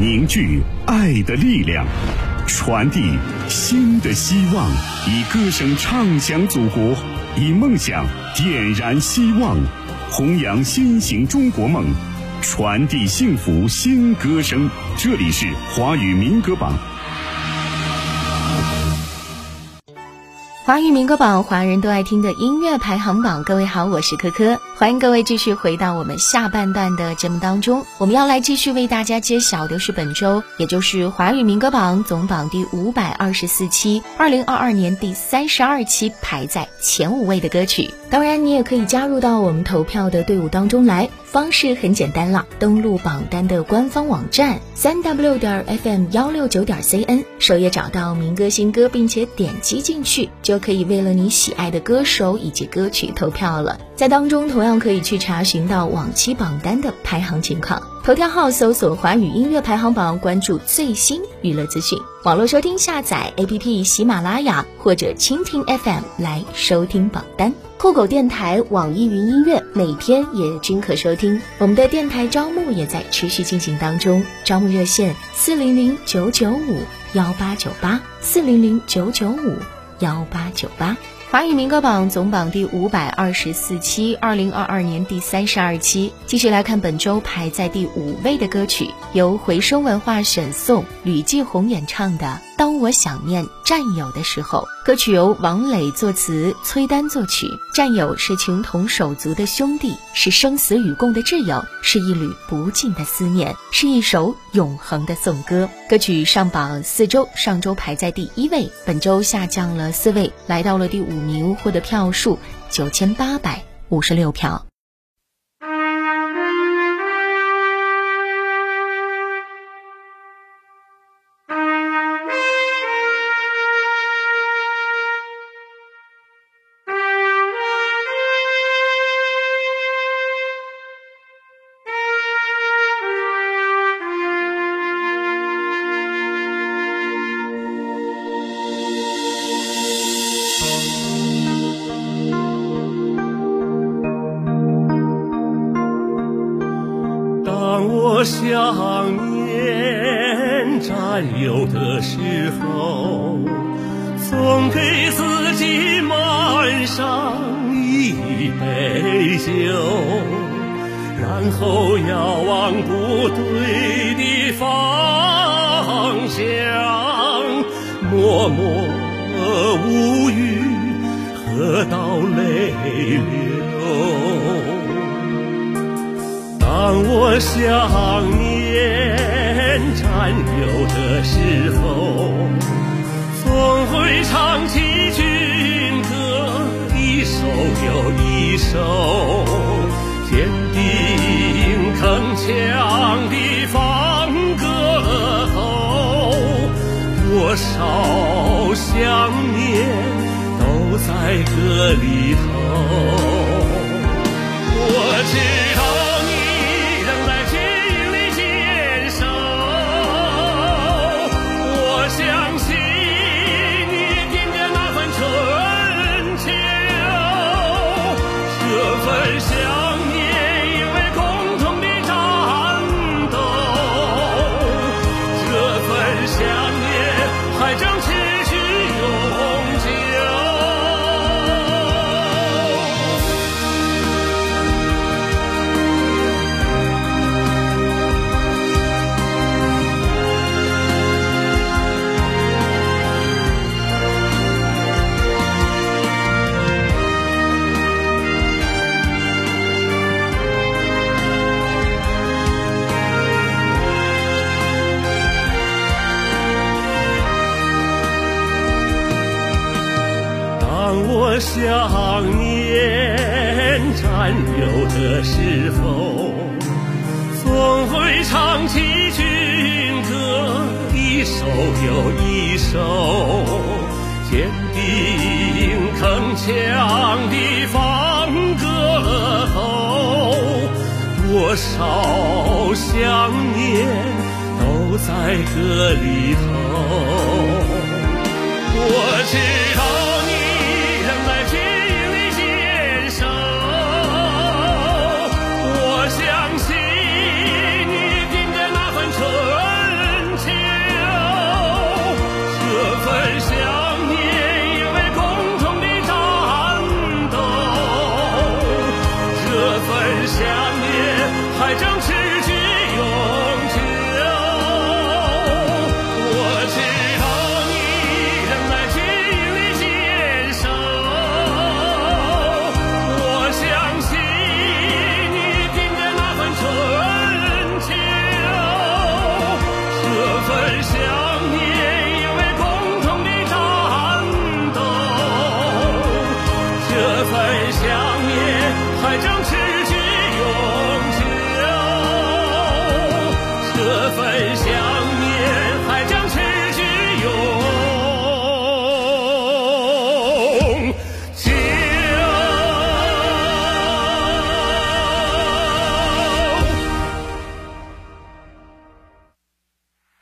凝聚爱的力量，传递新的希望，以歌声唱响祖国，以梦想点燃希望，弘扬新型中国梦，传递幸福新歌声。这里是华语民歌榜。华语民歌榜，华人都爱听的音乐排行榜。各位好，我是珂珂，欢迎各位继续回到我们下半段的节目当中。我们要来继续为大家揭晓的是本周，也就是华语民歌榜总榜第五百二十四期，二零二二年第三十二期排在前五位的歌曲。当然，你也可以加入到我们投票的队伍当中来。方式很简单了，登录榜单的官方网站三 w 点 fm 幺六九点 cn，首页找到民歌新歌，并且点击进去，就可以为了你喜爱的歌手以及歌曲投票了。在当中同样可以去查询到往期榜单的排行情况。头条号搜索华语音乐排行榜，关注最新娱乐资讯。网络收听下载 APP 喜马拉雅或者蜻蜓 FM 来收听榜单。酷狗电台、网易云音乐每天也均可收听。我们的电台招募也在持续进行当中，招募热线四零零九九五幺八九八四零零九九五幺八九八。华语民歌榜总榜第五百二十四期，二零二二年第三十二期。继续来看本周排在第五位的歌曲，由回声文化选送，吕继红演唱的。当我想念战友的时候，歌曲由王磊作词，崔丹作曲。战友是情同手足的兄弟，是生死与共的挚友，是一缕不尽的思念，是一首永恒的颂歌。歌曲上榜四周，上周排在第一位，本周下降了四位，来到了第五名，获得票数九千八百五十六票。我想念战友的时候，总给自己满上一杯酒，然后遥望部队的方向，默默无语，喝到泪流。当我想念战友的时候，总会唱起军歌，一首又一首，坚定铿锵的放歌喉，多少想念都在歌里头。我知想念都在歌里头。我知道。是想。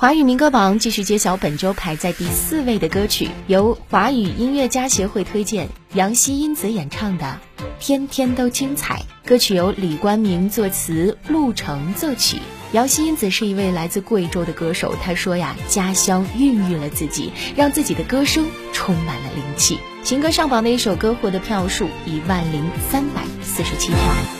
华语民歌榜继续揭晓本周排在第四位的歌曲，由华语音乐家协会推荐，杨希英子演唱的《天天都精彩》。歌曲由李冠明作词，陆程作曲。杨希英子是一位来自贵州的歌手，她说呀，家乡孕育了自己，让自己的歌声充满了灵气。情歌上榜的一首歌获得票数一万零三百四十七票。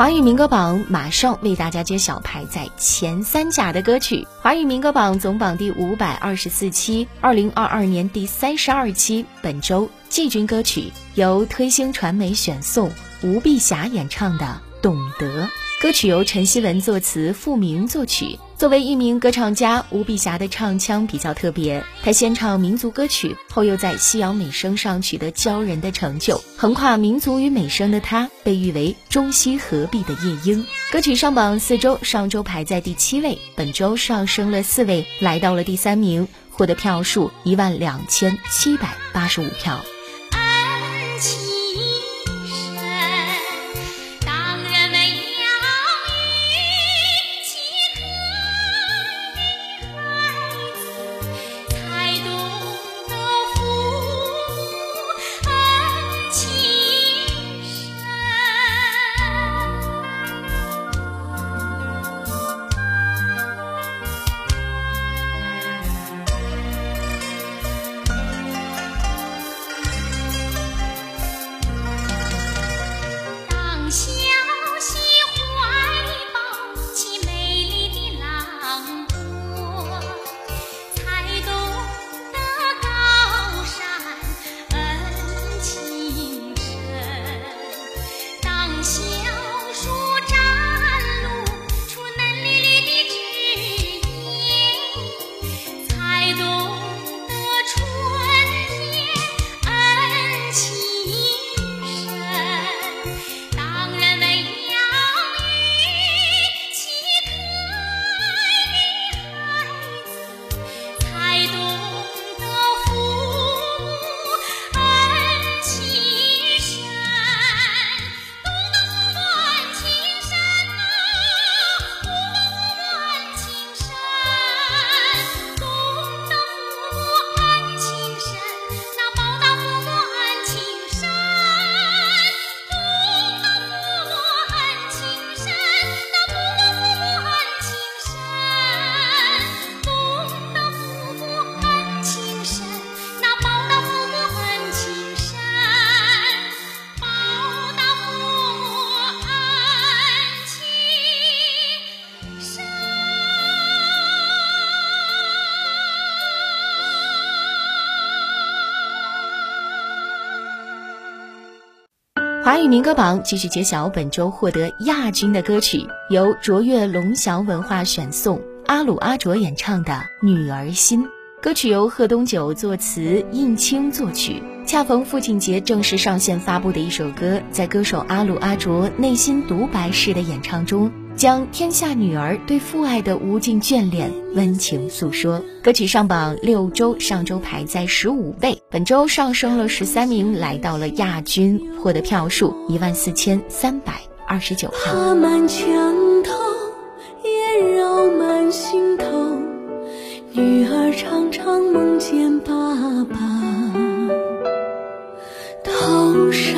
华语民歌榜马上为大家揭晓排在前三甲的歌曲。华语民歌榜总榜第五百二十四期，二零二二年第三十二期，本周季军歌曲由推星传媒选送，吴碧霞演唱的《懂得》。歌曲由陈希文作词，付明作曲。作为一名歌唱家，吴碧霞的唱腔比较特别。她先唱民族歌曲，后又在西洋美声上取得骄人的成就。横跨民族与美声的她，被誉为中西合璧的夜莺。歌曲上榜四周，上周排在第七位，本周上升了四位，来到了第三名，获得票数一万两千七百八十五票。语民歌榜继续揭晓本周获得亚军的歌曲，由卓越龙翔文化选送，阿鲁阿卓演唱的《女儿心》。歌曲由贺东九作词，应清作曲。恰逢父亲节正式上线发布的一首歌，在歌手阿鲁阿卓内心独白式的演唱中。将天下女儿对父爱的无尽眷恋温情诉说。歌曲上榜六周，上周排在十五位，本周上升了十三名，来到了亚军，获得票数一万四千三百二十九票。爬满墙头，也绕满心头，女儿常常梦见爸爸，头上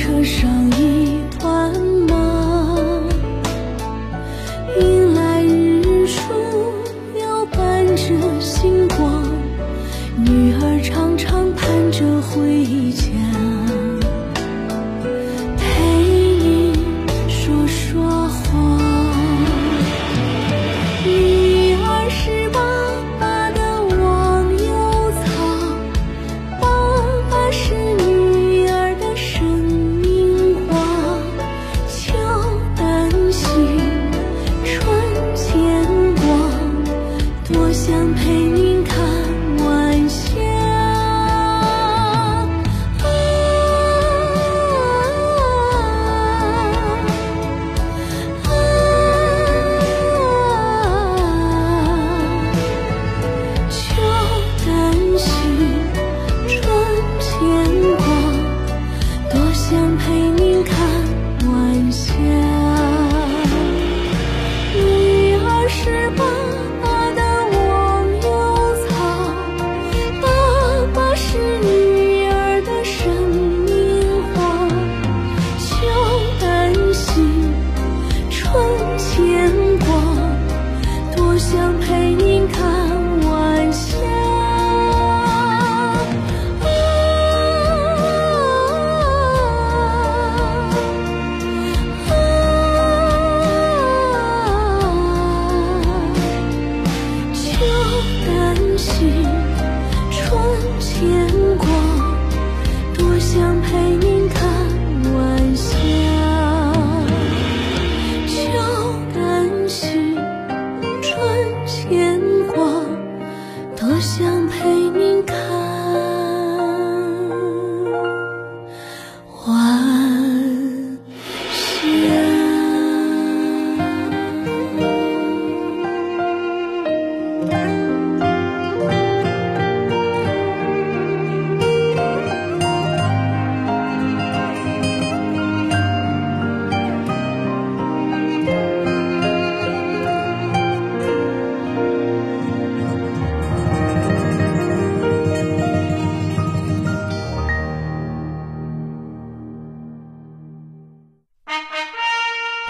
车上一。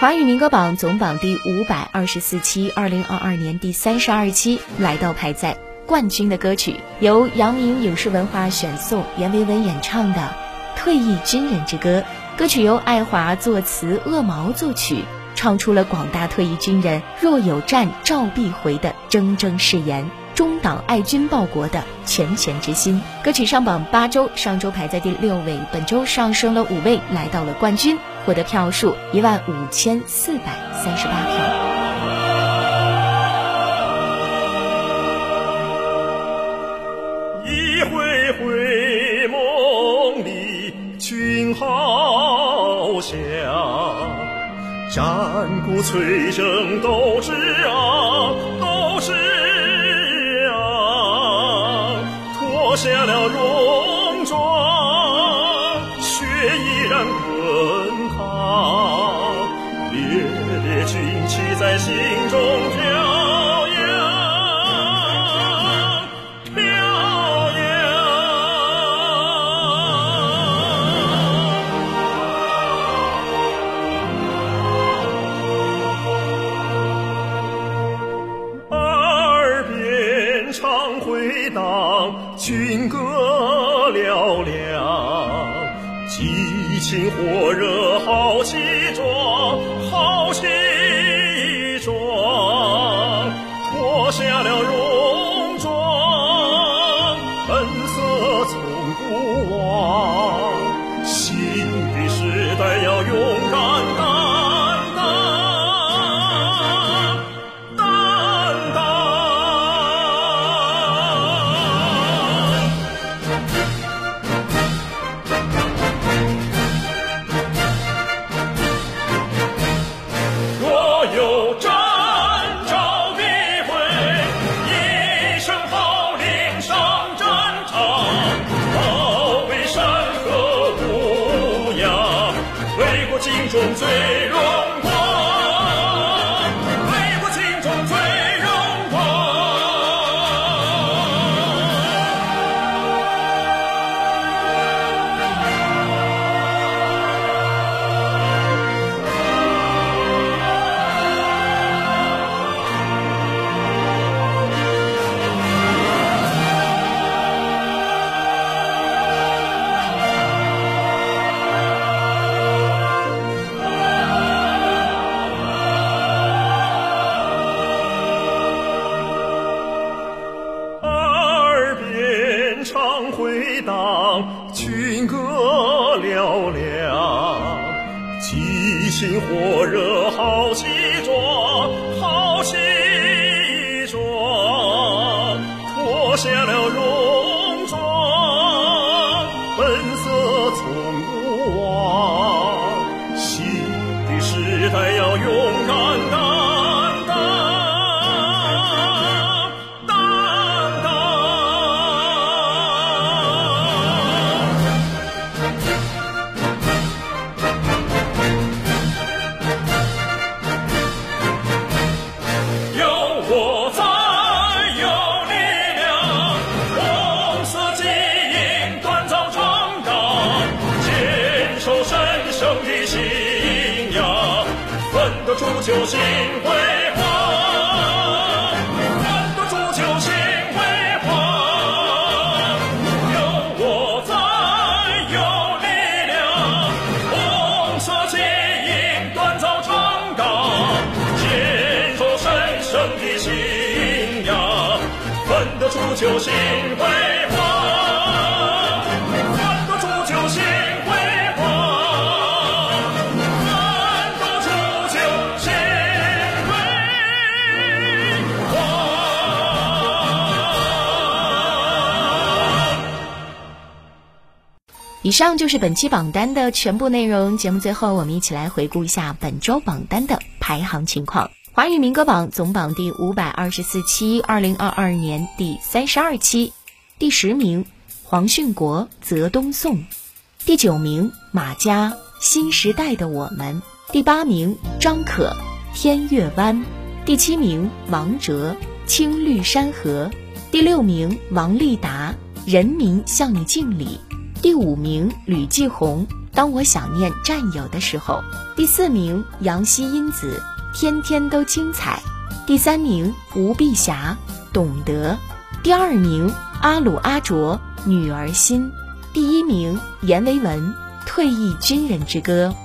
华语民歌榜总榜第五百二十四期，二零二二年第三十二期，来到排在冠军的歌曲，由阳明影视文化选送，阎维文演唱的《退役军人之歌》。歌曲由爱华作词，恶毛作曲，唱出了广大退役军人若有战召必回的铮铮誓言。中党爱军报国的拳拳之心，歌曲上榜八周，上周排在第六位，本周上升了五位，来到了冠军，获得票数一万五千四百三十八票。一回回梦里军号响，战鼓催征斗志昂，嘹亮，激情火热好气壮，好气为国尽忠最荣激情火热好气壮，好气壮，脱下了铸就新辉煌，以上就是本期榜单的全部内容。节目最后，我们一起来回顾一下本周榜单的排行情况。华语民歌榜总榜第五百二十四期，二零二二年第三十二期，第十名黄训国《泽东颂》，第九名马家《新时代的我们》，第八名张可《天月湾》，第七名王哲《青绿山河》，第六名王丽达《人民向你敬礼》，第五名吕继宏《当我想念战友的时候》，第四名杨希因子。天天都精彩，第三名吴碧霞，懂得；第二名阿鲁阿卓，女儿心；第一名阎维文，退役军人之歌。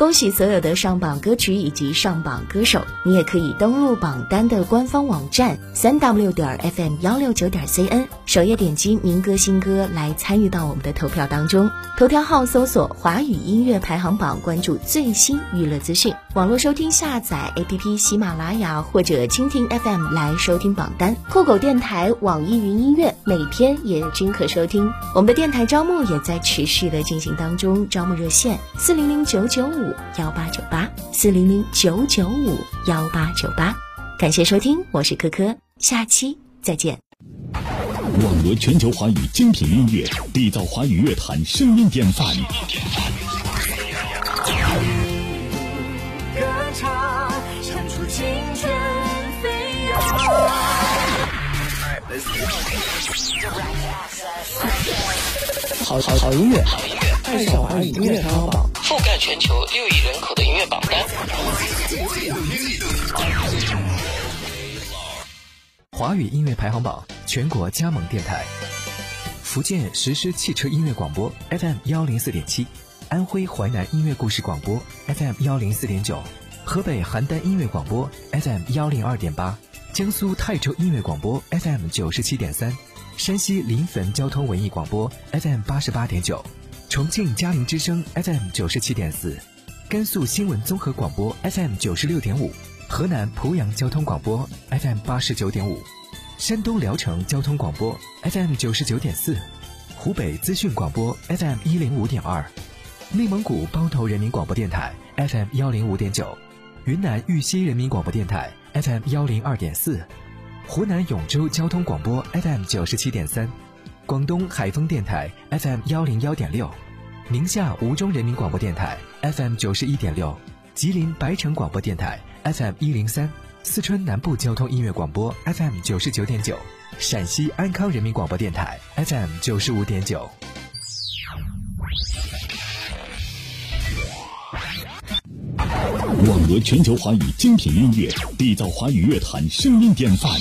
恭喜所有的上榜歌曲以及上榜歌手！你也可以登录榜单的官方网站三 w 点 fm 幺六九点 cn，首页点击民歌新歌来参与到我们的投票当中。头条号搜索“华语音乐排行榜”，关注最新娱乐资讯。网络收听下载 APP 喜马拉雅或者蜻蜓 FM 来收听榜单。酷狗电台、网易云音乐每天也均可收听。我们的电台招募也在持续的进行当中，招募热线四零零九九五。幺八九八四零零九九五幺八九八，感谢收听，我是珂珂，下期再见。网罗全球华语精品音乐，缔造华语乐坛声音典范。歌唱，唱出青春飞扬。好好好音乐，爱上华语音乐排行榜。覆盖全球六亿人口的音乐榜单。华语音乐排行榜全国加盟电台：福建实施汽车音乐广播 FM 幺零四点七，安徽淮南音乐故事广播 FM 幺零四点九，河北邯郸音乐广播 FM 幺零二点八，江苏泰州音乐广播 FM 九十七点三，山西临汾交通文艺广播 FM 八十八点九。重庆嘉陵之声 FM 九十七点四，甘肃新闻综合广播 FM 九十六点五，河南濮阳交通广播 FM 八十九点五，山东聊城交通广播 FM 九十九点四，湖北资讯广播 FM 一零五点二，内蒙古包头人民广播电台 FM 幺零五点九，云南玉溪人民广播电台 FM 幺零二点四，湖南永州交通广播 FM 九十七点三。广东海丰电台 FM 幺零幺点六，宁夏吴忠人民广播电台 FM 九十一点六，吉林白城广播电台 FM 一零三，四川南部交通音乐广播 FM 九十九点九，陕西安康人民广播电台 FM 九十五点九。网罗全球华语精品音乐，缔造华语乐坛声音典范。